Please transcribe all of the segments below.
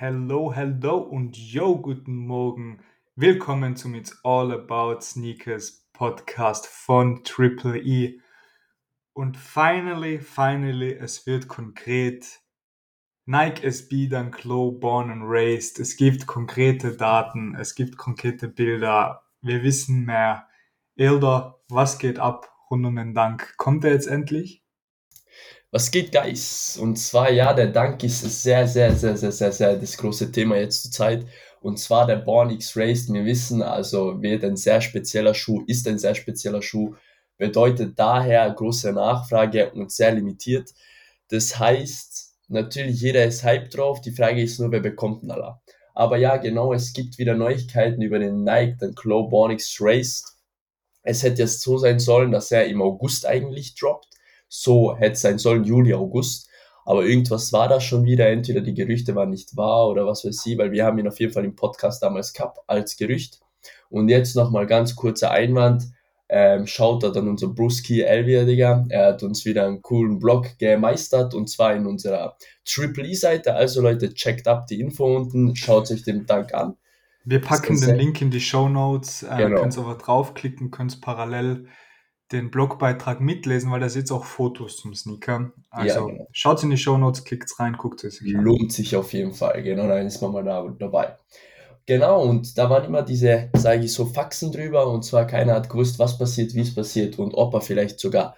Hello, hello und yo, guten Morgen. Willkommen zum It's All About Sneakers Podcast von Triple E. Und finally, finally, es wird konkret. Nike SB Dunk Low Born and Raised. Es gibt konkrete Daten, es gibt konkrete Bilder. Wir wissen mehr. Elder, was geht ab rund um den Dank? Kommt er jetzt endlich? Was geht, Guys? Und zwar, ja, der Dank ist sehr, sehr, sehr, sehr, sehr, sehr das große Thema jetzt zur Zeit. Und zwar der Born X Raced. Wir wissen also, wird ein sehr spezieller Schuh, ist ein sehr spezieller Schuh, bedeutet daher große Nachfrage und sehr limitiert. Das heißt, natürlich jeder ist hype drauf. Die Frage ist nur, wer bekommt ihn aller. Aber ja, genau, es gibt wieder Neuigkeiten über den Nike, den Clow Born X Raced. Es hätte jetzt so sein sollen, dass er im August eigentlich droppt so hätte sein sollen, Juli, August. Aber irgendwas war da schon wieder. Entweder die Gerüchte waren nicht wahr oder was weiß ich, weil wir haben ihn auf jeden Fall im Podcast damals gehabt als Gerücht. Und jetzt nochmal ganz kurzer Einwand. Ähm, schaut da dann unser Bruski Elvia, Digga. Er hat uns wieder einen coolen Blog gemeistert und zwar in unserer Triple E-Seite. Also Leute, checkt ab die Info unten, schaut euch den Dank an. Wir packen den Link in die Show Notes, äh, genau. könnt aber draufklicken, könnt parallel den Blogbeitrag mitlesen, weil da sind auch Fotos zum Sneaker. Also ja, genau. schaut in die Show Notes, klickt rein, guckt es. Lohnt sich auf jeden Fall, genau, dann ist man mal da, dabei. Genau, und da waren immer diese, sage ich so, Faxen drüber und zwar keiner hat gewusst, was passiert, wie es passiert und ob er vielleicht sogar,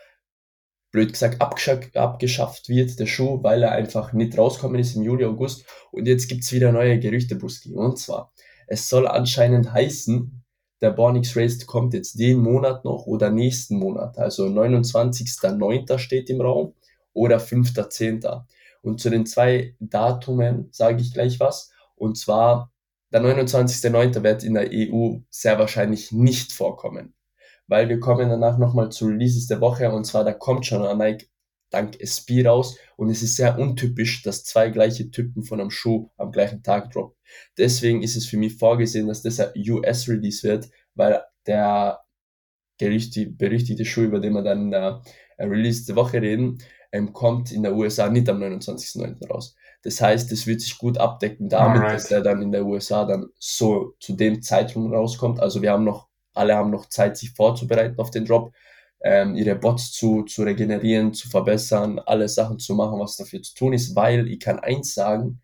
blöd gesagt, abgeschafft wird, der Schuh, weil er einfach nicht rauskommen ist im Juli, August. Und jetzt gibt es wieder neue Gerüchte, Buski. Und zwar, es soll anscheinend heißen, der Bornix Race kommt jetzt den Monat noch oder nächsten Monat. Also 29.09. steht im Raum oder 5.10. Und zu den zwei Datumen sage ich gleich was. Und zwar der 29.09. wird in der EU sehr wahrscheinlich nicht vorkommen. Weil wir kommen danach nochmal zu Releases der Woche und zwar da kommt schon ein dank SB raus und es ist sehr untypisch, dass zwei gleiche Typen von einem Schuh am gleichen Tag droppen. Deswegen ist es für mich vorgesehen, dass das ein US-Release wird, weil der berüchtigte Schuh, über den wir dann in der Release der Woche reden, ähm, kommt in der USA nicht am 29.09. raus. Das heißt, es wird sich gut abdecken damit, Alright. dass er dann in der USA dann so zu dem Zeitraum rauskommt. Also wir haben noch, alle haben noch Zeit, sich vorzubereiten auf den Drop ähm, ihre Bots zu, zu regenerieren, zu verbessern, alle Sachen zu machen, was dafür zu tun ist, weil ich kann eins sagen,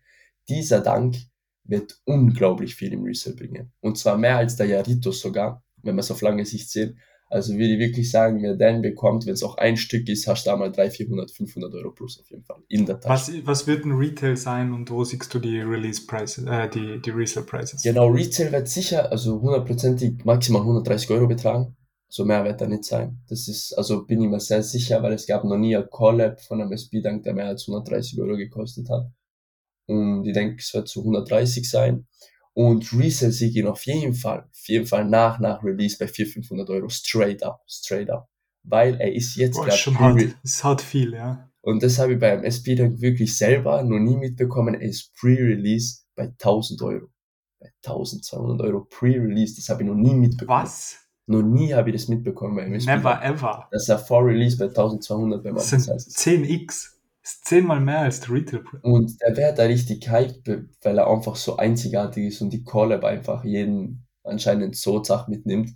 dieser Dank wird unglaublich viel im Resale bringen. Und zwar mehr als der Jaritos sogar, wenn man es auf lange Sicht sieht. Also würde ich wirklich sagen, wer den bekommt, wenn es auch ein Stück ist, hast du da mal 300, 400, 500 Euro plus auf jeden Fall in der Tasche. Was, was wird ein Retail sein und wo siehst du die Release Prices, äh, die, die Resale Prices? Genau, Retail wird sicher, also hundertprozentig maximal 130 Euro betragen. So mehr wird er nicht sein. Das ist, also bin ich mir sehr sicher, weil es gab noch nie ein Collab von einem SB-Dank, der mehr als 130 Euro gekostet hat. Und ich denke, es wird zu 130 sein. Und Resale ich ihn auf jeden Fall, auf jeden Fall nach, nach Release bei 400, 500 Euro straight up, straight up. Weil er ist jetzt gerade. schon hart. ist hart viel, ja. Und das habe ich beim SP Dank wirklich selber noch nie mitbekommen. Er ist Pre-Release bei 1000 Euro. Bei 1200 Euro Pre-Release, das habe ich noch nie mitbekommen. Was? Noch nie habe ich das mitbekommen bei MSP. Never ever. Das ist ein vor Release bei 1200 bei Das sind 10x. Das ist zehnmal mehr als der Retail Price. Und der wäre da richtig hype, weil er einfach so einzigartig ist und die Collab einfach jeden anscheinend so Zach mitnimmt.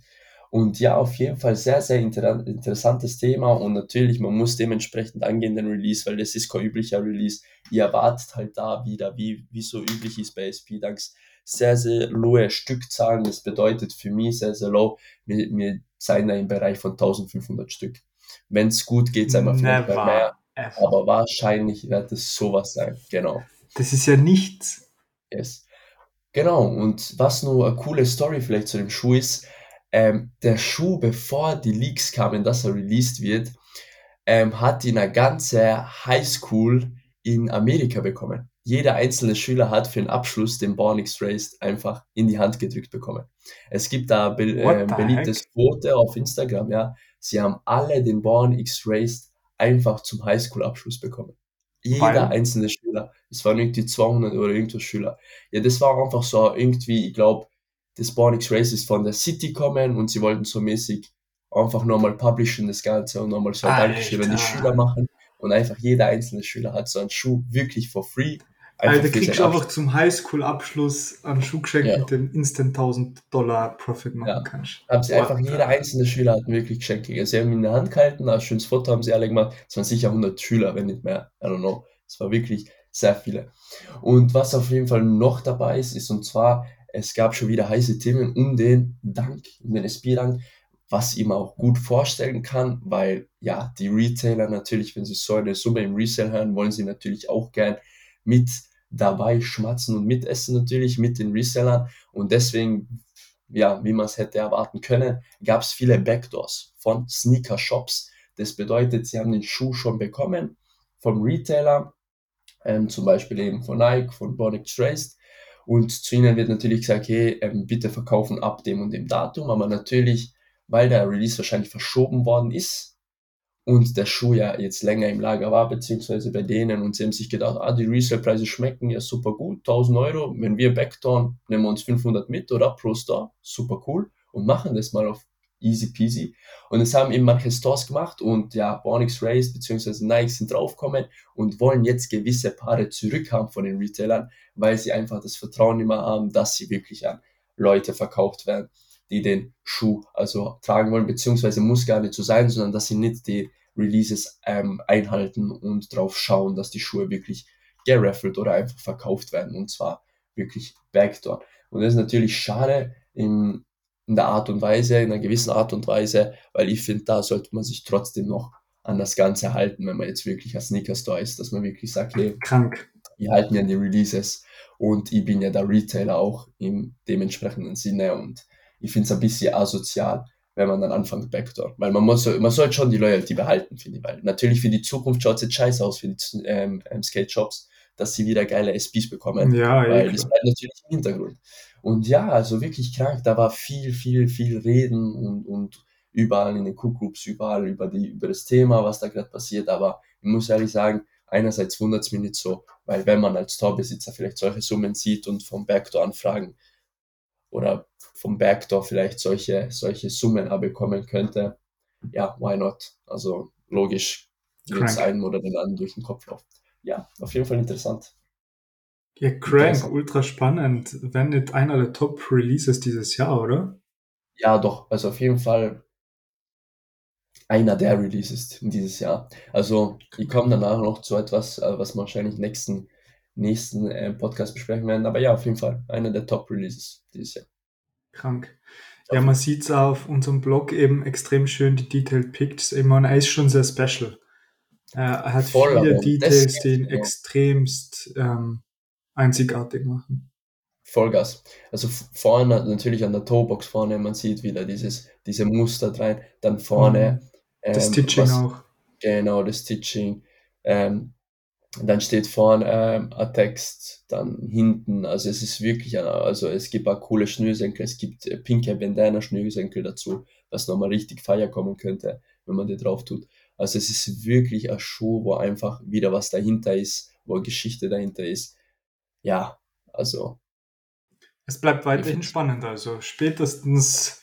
Und ja, auf jeden Fall sehr, sehr inter interessantes Thema und natürlich, man muss dementsprechend angehen, den Release, weil das ist kein üblicher Release. Ihr erwartet halt da wieder, wie, wie so üblich ist bei SP-Dunks, sehr, sehr lowe Stückzahlen. Das bedeutet für mich sehr, sehr low. Wir, wir sind da im Bereich von 1500 Stück. Wenn es gut geht, sind wir vielleicht bei mehr. Ever. Aber wahrscheinlich wird es sowas sein. Genau. Das ist ja nichts. Yes. Genau. Und was nur eine coole Story vielleicht zu dem Schuh ist, ähm, der Schuh, bevor die Leaks kamen, dass er released wird, ähm, hat ihn eine ganze Highschool in Amerika bekommen jeder einzelne Schüler hat für den Abschluss den Born X-Raced einfach in die Hand gedrückt bekommen. Es gibt da be äh, beliebtes Foto auf Instagram, ja. Sie haben alle den Born X-Raced einfach zum Highschool-Abschluss bekommen. Jeder Weil? einzelne Schüler. Es waren irgendwie 200 oder irgendwas Schüler. Ja, das war einfach so irgendwie, ich glaube, das Born X-Raced ist von der City kommen und sie wollten so mäßig einfach nochmal publishen das Ganze und nochmal so Dankeschön, wenn die Schüler machen und einfach jeder einzelne Schüler hat so einen Schuh wirklich for free Alter, kriegst du einfach zum Highschool-Abschluss einen Schuhgeschenk ja. mit dem Instant 1000 Dollar Profit machen ja. kannst. Haben sie einfach, jeder einzelne Schüler hat wirklich Geschenke. Sie haben ihn in der Hand gehalten, ein schönes Foto haben sie alle gemacht. Es waren sicher 100 Schüler, wenn nicht mehr. I don't know. Es war wirklich sehr viele. Und was auf jeden Fall noch dabei ist, ist und zwar, es gab schon wieder heiße Themen um den Dank, um den SP-Dank, was ich mir auch gut vorstellen kann, weil ja, die Retailer natürlich, wenn sie so eine Summe im Resale hören, wollen sie natürlich auch gern mit dabei schmatzen und mitessen natürlich mit den Resellern und deswegen, ja, wie man es hätte erwarten können, gab es viele Backdoors von Sneaker Shops. Das bedeutet, sie haben den Schuh schon bekommen vom Retailer, ähm, zum Beispiel eben von Nike, von Bonic Traced. Und zu ihnen wird natürlich gesagt, hey, ähm, bitte verkaufen ab dem und dem Datum. Aber natürlich, weil der Release wahrscheinlich verschoben worden ist, und der Schuh ja jetzt länger im Lager war, beziehungsweise bei denen. Und sie haben sich gedacht, ah, die Resale-Preise schmecken ja super gut, 1000 Euro, wenn wir backdown, nehmen wir uns 500 mit oder? Pro Store, super cool und machen das mal auf easy peasy. Und es haben eben manche Stores gemacht und ja, Bonix Race beziehungsweise Nike sind draufgekommen und wollen jetzt gewisse Paare zurückhaben von den Retailern, weil sie einfach das Vertrauen immer haben, dass sie wirklich an Leute verkauft werden die den Schuh also tragen wollen, beziehungsweise muss gar nicht so sein, sondern dass sie nicht die Releases ähm, einhalten und drauf schauen, dass die Schuhe wirklich geraffelt oder einfach verkauft werden und zwar wirklich Backdoor. Und das ist natürlich schade in, in der Art und Weise, in einer gewissen Art und Weise, weil ich finde, da sollte man sich trotzdem noch an das Ganze halten, wenn man jetzt wirklich ein Sneaker Store ist, dass man wirklich sagt, hey, krank. Wir halten ja die Releases und ich bin ja der Retailer auch im dementsprechenden Sinne und ich finde es ein bisschen asozial, wenn man dann anfängt Backdoor. Weil man muss, man sollte schon die Loyalty behalten, finde ich. Weil natürlich für die Zukunft schaut es jetzt scheiße aus für die ähm, ähm, Skate-Shops, dass sie wieder geile SPs bekommen. Ja, weil ja, das bleibt natürlich im Hintergrund. Und ja, also wirklich krank, da war viel, viel, viel Reden und, und überall in den Cook-Groups, überall über, die, über das Thema, was da gerade passiert. Aber ich muss ehrlich sagen, einerseits wundert es mich nicht so, weil wenn man als Torbesitzer vielleicht solche Summen sieht und vom Backdoor anfragen oder vom Backdoor vielleicht solche, solche Summen abbekommen könnte, ja, why not? Also logisch, wird es einem oder den anderen durch den Kopf läuft. Ja, auf jeden Fall interessant. Ja, crank, ultra spannend. Wenn nicht einer der Top-Releases dieses Jahr, oder? Ja, doch. Also auf jeden Fall einer der Releases dieses Jahr. Also, ich komme danach noch zu etwas, äh, was wir wahrscheinlich nächsten, nächsten äh, Podcast besprechen werden. Aber ja, auf jeden Fall einer der Top-Releases dieses Jahr. Krank. Ja, man sieht es auf unserem Blog eben extrem schön, die Detailed Picks. Ich meine, er ist schon sehr special. Er hat Voll, viele Details, die ihn extremst ähm, einzigartig machen. Vollgas. Also vorne natürlich an der Toebox vorne, man sieht wieder dieses, diese Muster rein. Dann vorne. Mhm. Das ähm, Stitching was, auch. Genau, das Stitching. Ähm, dann steht vorne ähm, ein Text, dann hinten, also es ist wirklich, also es gibt auch coole Schnürsenkel, es gibt äh, pinke Bandana Schnürsenkel dazu, was nochmal richtig Feier kommen könnte, wenn man die drauf tut. Also es ist wirklich ein Schuh, wo einfach wieder was dahinter ist, wo eine Geschichte dahinter ist. Ja, also. Es bleibt weiterhin spannend, also spätestens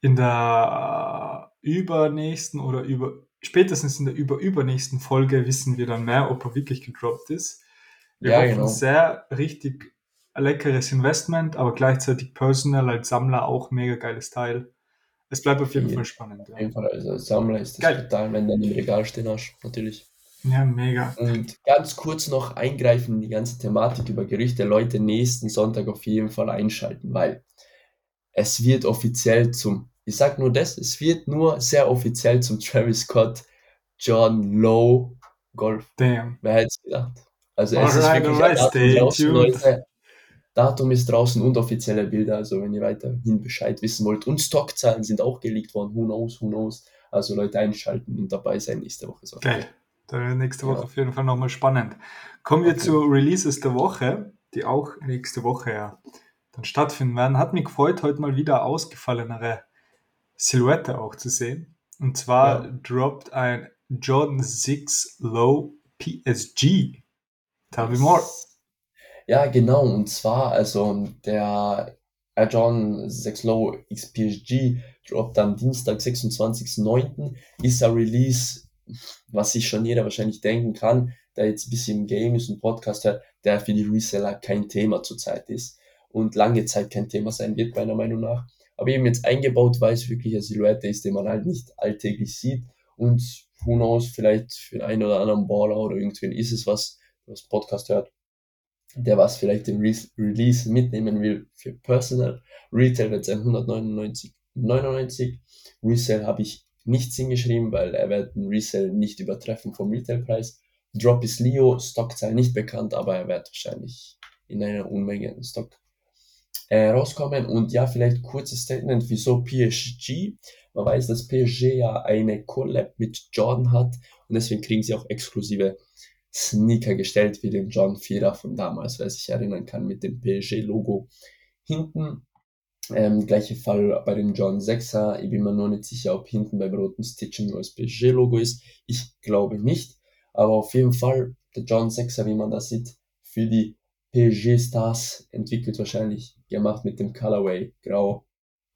in der äh, übernächsten oder über spätestens in der über übernächsten Folge wissen wir dann mehr, ob er wirklich gedroppt ist. Wir ja, hoffen genau. sehr richtig leckeres Investment, aber gleichzeitig personal als Sammler auch mega geiles Teil. Es bleibt auf jeden ja, Fall spannend. Auf jeden Fall, also als Sammler ist das Geil. total, wenn du dann im Regal stehen hast, natürlich. Ja, mega. Und ganz kurz noch eingreifen in die ganze Thematik über Gerüchte. Leute, nächsten Sonntag auf jeden Fall einschalten, weil es wird offiziell zum ich sag nur das, es wird nur sehr offiziell zum Travis Scott John Lowe Golf. Damn. Wer hätte es gedacht? Also es alright, ist wirklich alright, draußen, Leute. Datum ist draußen und offizielle Bilder, also wenn ihr weiterhin Bescheid wissen wollt. Und Stockzahlen sind auch geleakt worden, who knows, who knows. Also Leute einschalten und dabei sein nächste Woche. So. Geil. Wird nächste Woche ja. auf jeden Fall nochmal spannend. Kommen wir okay. zu Releases der Woche, die auch nächste Woche ja dann stattfinden werden. Hat mich gefreut, heute mal wieder ausgefallenere Silhouette auch zu sehen. Und zwar ja. droppt ein Jordan 6 Low PSG. Tell me more. Ja, genau. Und zwar, also der Jordan 6 Low XPSG droppt am Dienstag, 26.09. Ist ein Release, was sich schon jeder wahrscheinlich denken kann. der jetzt ein bisschen im Game ist und Podcast hört, der für die Reseller kein Thema zurzeit ist und lange Zeit kein Thema sein wird, meiner Meinung nach. Aber eben jetzt eingebaut, weil es wirklich eine Silhouette ist, die man halt nicht alltäglich sieht und who knows, vielleicht für den einen oder anderen Baller oder irgendwen ist es was, was Podcast hört, der was vielleicht Re Release mitnehmen will für Personal. Retail wird sein 199,99. Resale habe ich nichts hingeschrieben, weil er wird den Resale nicht übertreffen vom Retailpreis. Drop ist Leo, Stockzahl nicht bekannt, aber er wird wahrscheinlich in einer Unmenge Stock äh, rauskommen. Und ja, vielleicht kurzes Statement, wieso PSG? Man weiß, dass PSG ja eine Collab mit Jordan hat und deswegen kriegen sie auch exklusive Sneaker gestellt, wie den John 4 von damals, wer sich erinnern kann, mit dem PSG-Logo hinten. Ähm, gleiche Fall bei dem John 6er. Ich bin mir nur nicht sicher, ob hinten beim roten Stitching nur das PSG-Logo ist. Ich glaube nicht. Aber auf jeden Fall, der John 6er, wie man das sieht, für die PSG-Stars entwickelt wahrscheinlich, gemacht mit dem Colorway Grau,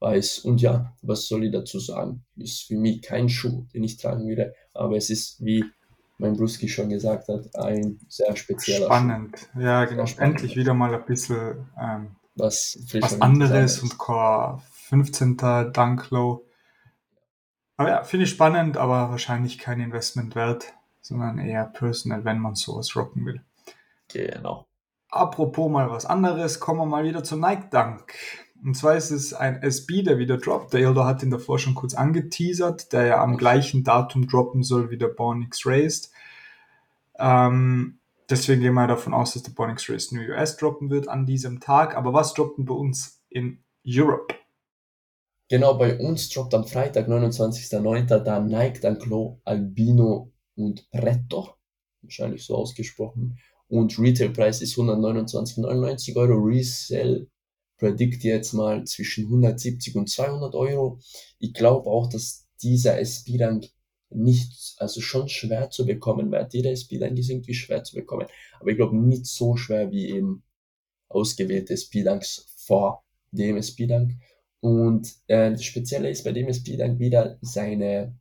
Weiß. Und ja, was soll ich dazu sagen? Ist für mich kein Schuh, den ich tragen würde, aber es ist, wie mein Bruski schon gesagt hat, ein sehr spezieller Spannend, Schuh. ja genau. Spannend. Endlich wieder mal ein bisschen ähm, was, was anderes und kein 15. Dunklow. Aber ja, finde ich spannend, aber wahrscheinlich kein Investment wert, sondern eher personal, wenn man sowas rocken will. Genau. Apropos mal was anderes, kommen wir mal wieder zum Nike Dunk. Und zwar ist es ein SB, der wieder droppt. Der Ildo hat ihn davor schon kurz angeteasert, der ja am gleichen Datum droppen soll wie der Born X Raised. Ähm, deswegen gehen wir davon aus, dass der Born X Raised New US droppen wird an diesem Tag. Aber was droppen bei uns in Europe? Genau, bei uns droppt am Freitag, 29.09. da Nike Dunk Low Albino und Retto. Wahrscheinlich so ausgesprochen und Retailpreis ist 129,99 Euro. Resell predict jetzt mal zwischen 170 und 200 Euro. Ich glaube auch, dass dieser SB-Rank nicht, also schon schwer zu bekommen wird. Jeder SB-Rank ist irgendwie schwer zu bekommen. Aber ich glaube nicht so schwer wie eben ausgewählte SB-Ranks vor dem SB-Rank. Und äh, das Spezielle ist bei dem SB-Rank wieder seine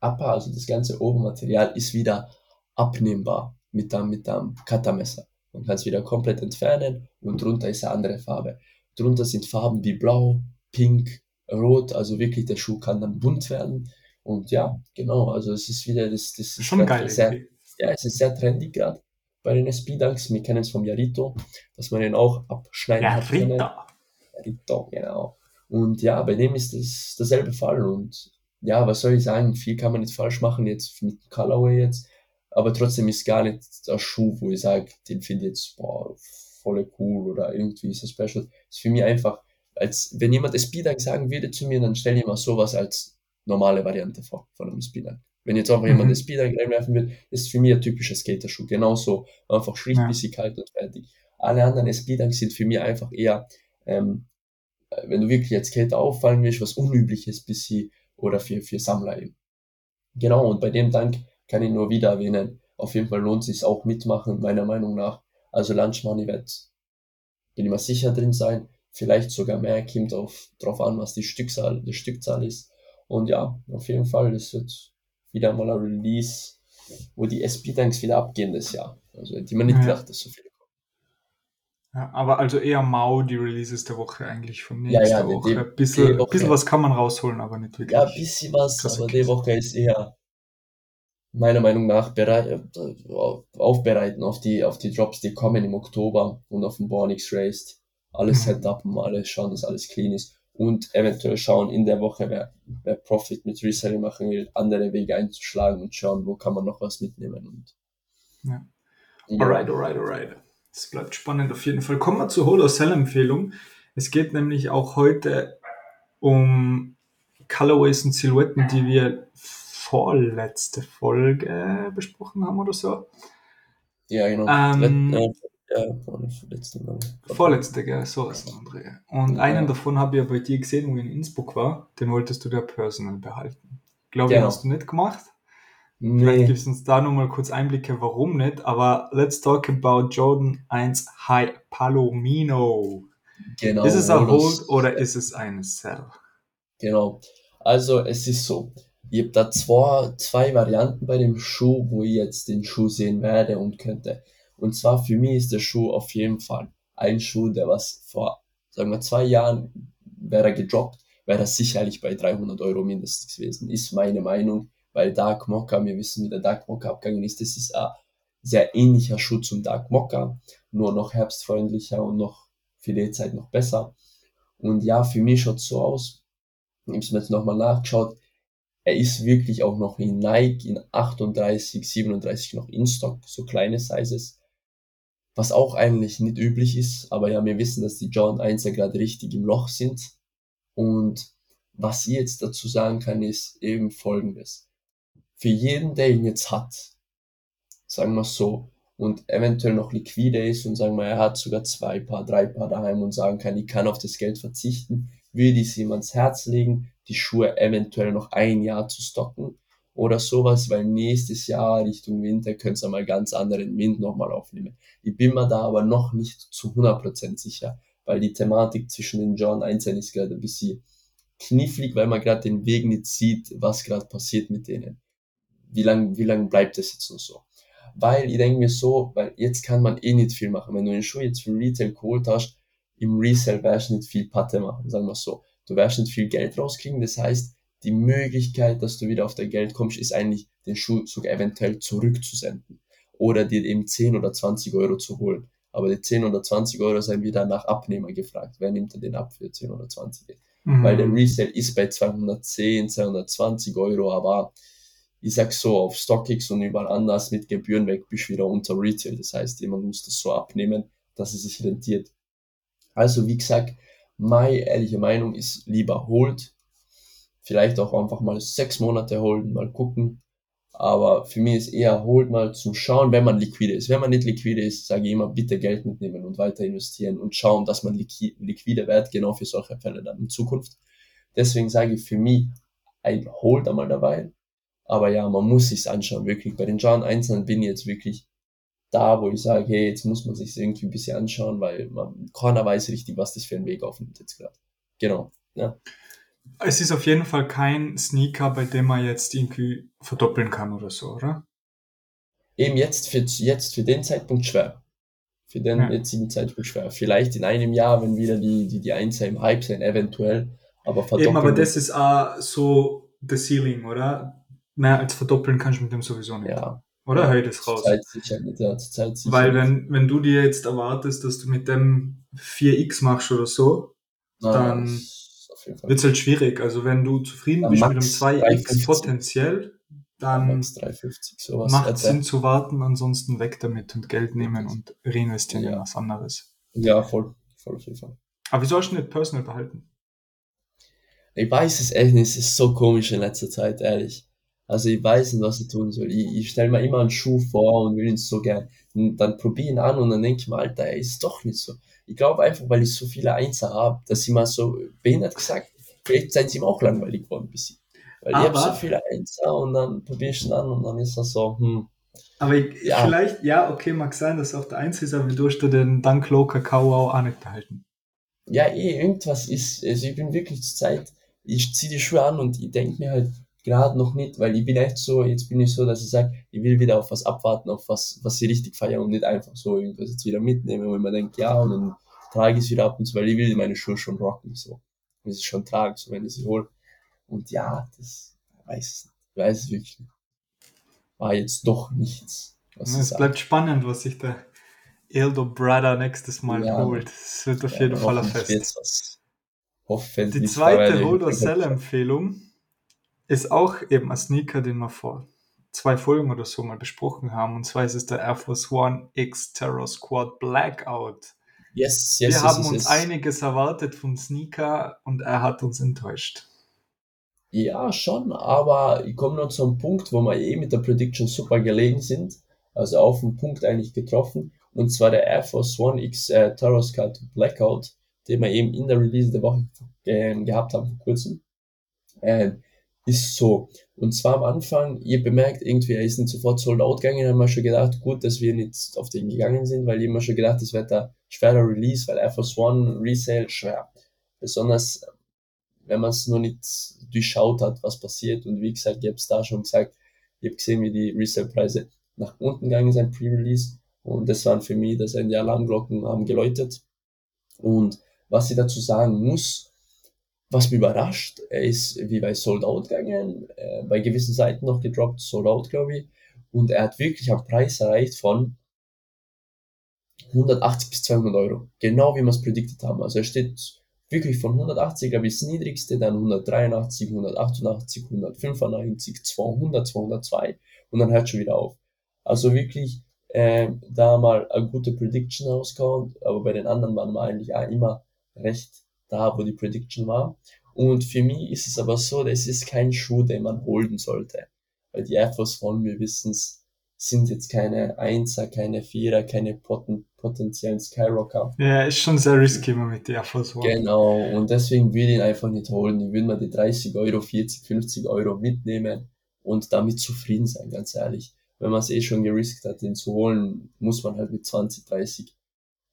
Upper, also das ganze Obermaterial ist wieder abnehmbar mit dem, mit dem Cuttermesser. Man kann es wieder komplett entfernen und drunter ist eine andere Farbe. Drunter sind Farben wie blau, pink, rot, also wirklich der Schuh kann dann bunt werden. Und ja, genau, also es ist wieder, das, das ist schon geil. Sehr, ja, es ist sehr trendy gerade bei den SP-Dunks. Wir kennen es vom Yarito, dass man den auch abschneiden Yarito. hat. Yarito, genau. Und ja, bei dem ist das derselbe Fall. Und ja, was soll ich sagen? Viel kann man nicht falsch machen jetzt mit Colorway jetzt aber trotzdem ist gar nicht der Schuh, wo ich sage, den finde ich jetzt boah, voll cool oder irgendwie ist er special. Das ist für mich einfach, als wenn jemand das Speedang sagen würde zu mir, dann stelle ich mir sowas als normale Variante vor von einem Speedang. Wenn jetzt einfach mhm. jemand das Speedang reinwerfen wird, ist für mich ein typischer Skaterschuh. Genauso, einfach schlicht, ja. bisschen kalt und fertig. Alle anderen Speedangs sind für mich einfach eher, ähm, wenn du wirklich als Skater auffallen willst, was Unübliches bisschen oder für, für Sammler eben. Genau, und bei dem Dank kann ich nur wieder erwähnen. Auf jeden Fall lohnt sich auch mitmachen, meiner Meinung nach. Also Lunch Money wird, bin ich mir sicher drin sein. Vielleicht sogar mehr, kommt auf, drauf an, was die Stückzahl, die Stückzahl ist. Und ja, auf jeden Fall, das wird wieder mal ein Release, wo die SP-Tanks wieder abgehen das Jahr. Also hätte ich mir nicht ja. gedacht, dass so viele kommen. Ja, aber also eher mau die Releases der Woche eigentlich von nächster ja, ja, Woche. Ein bisschen, bisschen was kann man rausholen, aber nicht wirklich. Ja, ein bisschen was, aber die Woche ist eher meiner Meinung nach bereit, aufbereiten auf die, auf die Drops, die kommen im Oktober und auf dem Bornix Raced. Alles mhm. setupen, alles schauen, dass alles clean ist und eventuell schauen in der Woche, wer, wer Profit mit Reselling machen will, andere Wege einzuschlagen und schauen, wo kann man noch was mitnehmen. Und, ja. ja. Alright, alright, alright. Es bleibt spannend auf jeden Fall. Kommen wir zur Holo-Sell-Empfehlung. Es geht nämlich auch heute um Colorways und Silhouetten, die wir vorletzte Folge besprochen haben oder so. Ja, genau. Ähm, ja, vorletzte, vorletzte, gell, so ist André. Und ja. einen davon habe ich ja bei dir gesehen, wo ich in Innsbruck war, den wolltest du der Personal behalten. Glaube genau. ich, hast du nicht gemacht. Nee. Vielleicht gibst du uns da nochmal kurz Einblicke, warum nicht. Aber let's talk about Jordan 1 High Palomino. Genau. Ist es ein Hold oder ist es ein Sell? Genau. Also es ist so. Ich habe da zwei, zwei Varianten bei dem Schuh, wo ich jetzt den Schuh sehen werde und könnte. Und zwar für mich ist der Schuh auf jeden Fall ein Schuh, der was vor, sagen wir, zwei Jahren wäre gedroppt, wäre er sicherlich bei 300 Euro mindestens gewesen, ist meine Meinung, weil Dark Mokka, wir wissen, wie der Dark Mokka abgegangen ist, das ist ein sehr ähnlicher Schuh zum Dark Mokka, nur noch herbstfreundlicher und noch für die Zeit noch besser. Und ja, für mich schaut so aus, ich habe es mir jetzt nochmal nachgeschaut, er ist wirklich auch noch in Nike in 38, 37 noch in Stock, so kleine Sizes. Was auch eigentlich nicht üblich ist, aber ja, wir wissen, dass die Jordan 1 ja gerade richtig im Loch sind. Und was ich jetzt dazu sagen kann, ist eben folgendes. Für jeden, der ihn jetzt hat, sagen wir so, und eventuell noch liquide ist und sagen wir, er hat sogar zwei Paar, drei Paar daheim und sagen kann, ich kann auf das Geld verzichten, würde ich es ihm ans Herz legen, die Schuhe eventuell noch ein Jahr zu stocken oder sowas, weil nächstes Jahr Richtung Winter könnt ihr mal ganz anderen Wind nochmal aufnehmen. Ich bin mir da aber noch nicht zu 100% sicher, weil die Thematik zwischen den John 1 ist gerade ein bisschen knifflig, weil man gerade den Weg nicht sieht, was gerade passiert mit denen. Wie lang, wie lang bleibt das jetzt und so? Weil ich denke mir so, weil jetzt kann man eh nicht viel machen. Wenn du den Schuh jetzt für Retail geholt hast, im Resell wirst du nicht viel Patte machen, sagen wir so. Du wirst nicht viel Geld rauskriegen, das heißt, die Möglichkeit, dass du wieder auf dein Geld kommst, ist eigentlich, den Schuh sogar eventuell zurückzusenden. Oder dir eben 10 oder 20 Euro zu holen. Aber die 10 oder 20 Euro sind wieder nach Abnehmer gefragt. Wer nimmt denn den ab für 10 oder 20? Mhm. Weil der Resale ist bei 210, 220 Euro, aber ich sag so, auf StockX und überall anders mit Gebühren weg bist du wieder unter Retail. Das heißt, jemand muss das so abnehmen, dass es sich rentiert. Also, wie gesagt, meine ehrliche Meinung ist lieber holt. Vielleicht auch einfach mal sechs Monate holen, mal gucken. Aber für mich ist eher holt mal zum Schauen, wenn man liquide ist. Wenn man nicht liquide ist, sage ich immer, bitte Geld mitnehmen und weiter investieren und schauen, dass man liquide wird, genau für solche Fälle dann in Zukunft. Deswegen sage ich für mich, ein holt einmal dabei. Aber ja, man muss sich's anschauen, wirklich. Bei den John Einzelnen bin ich jetzt wirklich da, wo ich sage, hey, jetzt muss man sich irgendwie ein bisschen anschauen, weil man, keiner weiß richtig, was das für ein Weg aufnimmt jetzt gerade. Genau, ja. Es ist auf jeden Fall kein Sneaker, bei dem man jetzt irgendwie verdoppeln kann oder so, oder? Eben jetzt für, jetzt für den Zeitpunkt schwer. Für den ja. jetzigen Zeitpunkt schwer. Vielleicht in einem Jahr, wenn wieder die, die, die Einser im Hype sind, eventuell. Aber verdoppeln. Eben, aber das ist auch so the ceiling, oder? Mehr als verdoppeln kannst du mit dem sowieso nicht. Ja, oder ja, heute es raus? Zeit sicher nicht, ja, Zeit sicher Weil wenn, wenn du dir jetzt erwartest, dass du mit dem 4x machst oder so, ah, dann wird es halt schwierig. Also wenn du zufrieden ja, bist mit dem 2x potenziell, dann macht es Sinn zu warten, ansonsten weg damit und Geld nehmen und reinvestieren ja. in was anderes. Ja, voll, voll auf jeden Fall. Aber wieso hast du nicht Personal behalten? Ich weiß es echt nicht, es ist so komisch in letzter Zeit, ehrlich. Also ich weiß nicht, was ich tun soll. Ich, ich stelle mir immer einen Schuh vor und will ihn so gern. Und dann probiere ihn an und dann denke ich mir, Alter, er ist doch nicht so. Ich glaube einfach, weil ich so viele Einser habe, dass ich mal so behindert gesagt, vielleicht seid sie ihm auch langweilig geworden bis sie. Weil aber, ich habe so viele Einser und dann probiere ich ihn an und dann ist er so, hm. Aber ich, ja. vielleicht, ja, okay, mag sein, dass auch der Einser ist, aber du hast den Dank Low Kakao auch nicht behalten. Ja, eh, irgendwas ist, also ich bin wirklich zur Zeit, ich ziehe die Schuhe an und ich denke mir halt, gerade noch nicht, weil ich bin echt so, jetzt bin ich so, dass ich sage, ich will wieder auf was abwarten, auf was, was ich richtig feiere und nicht einfach so irgendwas jetzt wieder mitnehmen, wo man denkt, ja, und dann trage ich es wieder ab und zu, weil ich will meine Schuhe schon rocken, so. Ich sie schon tragen, so wenn ich sie hole. Und ja, das weiß, ich weiß es wirklich nicht. War jetzt doch nichts. es bleibt spannend, was sich der Eldo Brother nächstes Mal ja, holt. Es wird auf ja, jeden Fall ein Fest. Hoffentlich. Die zweite Hold-or-Sell-Empfehlung ist auch eben ein Sneaker, den wir vor zwei Folgen oder so mal besprochen haben. Und zwar ist es der Air Force One X Terror Squad Blackout. Yes, yes, wir yes, haben yes, uns einiges erwartet vom Sneaker und er hat uns enttäuscht. Ja, schon, aber ich komme noch zu einem Punkt, wo wir eh mit der Prediction super gelegen sind. Also auf den Punkt eigentlich getroffen. Und zwar der Air Force One X äh, Terror Squad Blackout, den wir eben in der Release der Woche äh, gehabt haben vor kurzem. Äh, ist so. Und zwar am Anfang, ihr bemerkt irgendwie, er ist nicht sofort sold out gegangen, haben wir schon gedacht, gut, dass wir nicht auf den gegangen sind, weil immer schon gedacht, das wird ein schwerer Release, weil Air Force One Resale schwer. Besonders wenn man es noch nicht durchschaut hat, was passiert. Und wie gesagt, ich habe es da schon gesagt, ich habe gesehen, wie die Resale-Preise nach unten gegangen sind, Pre-Release. Und das waren für mich, das sind die Alarmglocken haben geläutet. Und was ich dazu sagen muss, was mich überrascht, er ist wie bei Sold Out gegangen, äh, bei gewissen Seiten noch gedroppt, Sold Out, glaube ich. Und er hat wirklich einen Preis erreicht von 180 bis 200 Euro. Genau wie wir es prediktet haben. Also er steht wirklich von 180, glaube ich, das niedrigste, dann 183, 188, 195, 200, 202 und dann hört schon wieder auf. Also wirklich äh, da mal eine gute Prediction rausgehauen, aber bei den anderen waren wir eigentlich auch immer recht da, wo die Prediction war. Und für mich ist es aber so, das ist kein Schuh, den man holden sollte. Weil die Air Force One, wir wissen es, sind jetzt keine Einser, keine Vierer, keine poten potenziellen Skyrocker. Ja, ist schon sehr risky mit der Air Force One. Genau, und deswegen will ich ihn einfach nicht holen. Ich will mir die 30 Euro, 40, 50 Euro mitnehmen und damit zufrieden sein, ganz ehrlich. Wenn man es eh schon geriskt hat, den zu holen, muss man halt mit 20, 30,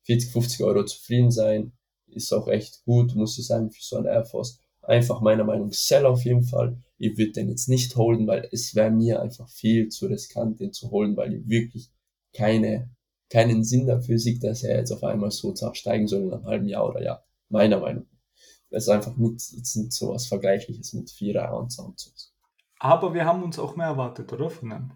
40, 50 Euro zufrieden sein. Ist auch echt gut, muss ich sagen, für so einen Air Force. Einfach meiner Meinung nach Sell auf jeden Fall. Ich würde den jetzt nicht holen, weil es wäre mir einfach viel zu riskant, den zu holen, weil ich wirklich keine keinen Sinn dafür sieht, dass er jetzt auf einmal so steigen soll in einem halben Jahr oder ja, meiner Meinung nach. Das ist einfach nicht, jetzt nicht so was Vergleichliches mit Vierer und so. Aber wir haben uns auch mehr erwartet, oder? Von ihm?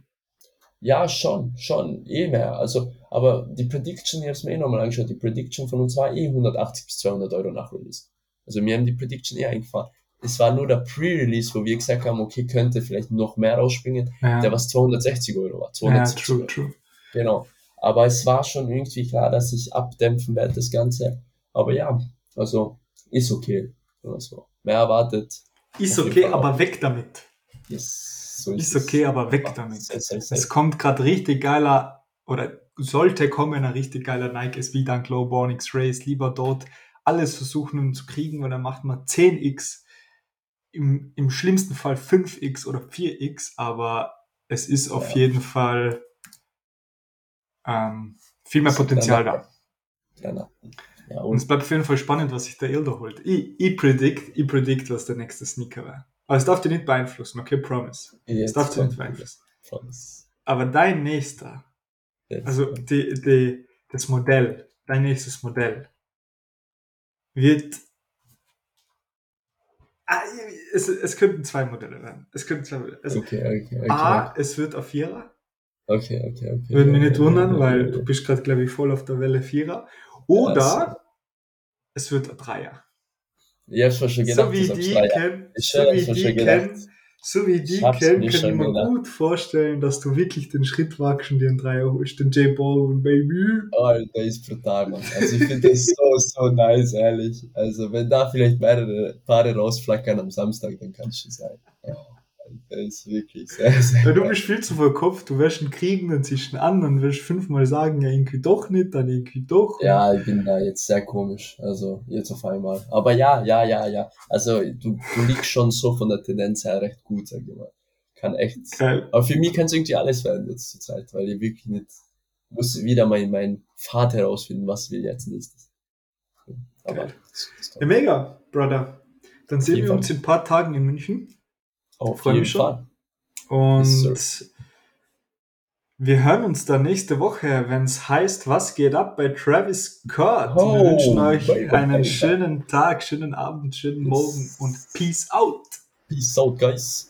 Ja, schon, schon, eh mehr. Also, aber die Prediction, ich habe es mir eh nochmal angeschaut, die Prediction von uns war eh 180 bis 200 Euro nach Release. Also wir haben die Prediction eh eingefahren. Es war nur der Pre-Release, wo wir gesagt haben, okay, könnte vielleicht noch mehr rausspringen, ja. der was 260 Euro war. 260 ja, true, Euro. true. Genau. Aber es war schon irgendwie klar, dass ich abdämpfen werde, das Ganze. Aber ja, also ist okay. Also, mehr erwartet. Ist okay, aber weg damit. Yes, so ist, ist okay, aber weg damit. Es kommt gerade richtig geiler, oder sollte kommen ein richtig geiler Nike SB Dunk Low Born X-Rays. Lieber dort alles versuchen um zu kriegen, weil dann macht man 10x, im, im schlimmsten Fall 5x oder 4x, aber es ist auf ja. jeden Fall ähm, viel mehr Potenzial da. Ja, und, und, es bleibt auf jeden Fall spannend, was sich der Ildo holt. Ich, ich predict, ich predict, was der nächste Sneaker wäre. Aber es darf dich nicht beeinflussen, okay? Promise. Es darf dich nicht beeinflussen. Promise. Aber dein nächster, Jetzt also die, die, das Modell, dein nächstes Modell, wird. Ah, es, es könnten zwei Modelle werden. Es könnten zwei Modelle. Also okay, okay, okay. A, es wird auf Vierer. Okay, okay, okay. Würde mich nicht wundern, weil du bist gerade, glaube ich, voll auf der Welle Vierer. Oder ja, es wird ein Dreier. Ich habe schon gedacht, so wie die kennen, so wie die kennen, so wie die kennen, kann ich mir gut vorstellen, dass du wirklich den Schritt und dir einen Dreier holst, den J Baldwin Baby. Alter, ist brutal, Mann. Also ich finde das so, so nice, ehrlich. Also wenn da vielleicht mehrere Paare rausflackern am Samstag, dann kann es schon sein. Ja. Das ist wirklich sehr, sehr. Ja, du bist viel zu voll Kopf, du wirst einen kriegen, dann ziehst du an, dann wirst fünfmal sagen, ja, irgendwie doch nicht, dann irgendwie doch. Ja, ich bin da jetzt sehr komisch, also jetzt auf einmal. Aber ja, ja, ja, ja. Also du, du liegst schon so von der Tendenz her recht gut, sag ich mal. Kann echt. Geil. Aber für mich kann es irgendwie alles werden jetzt zur Zeit, weil ich wirklich nicht, muss wieder mal in meinen Pfad herausfinden, was will jetzt nächstes. Aber. Ja, mega, Brother. Dann sehen wir uns in ein paar Tagen in München. Auf Freue jeden mich schon. Fall. Und yes, wir hören uns dann nächste Woche, wenn es heißt, was geht ab bei Travis Scott. Oh, wir wünschen euch bye, einen bye, schönen Tag, schönen Abend, schönen yes. Morgen und Peace out. Peace out, guys.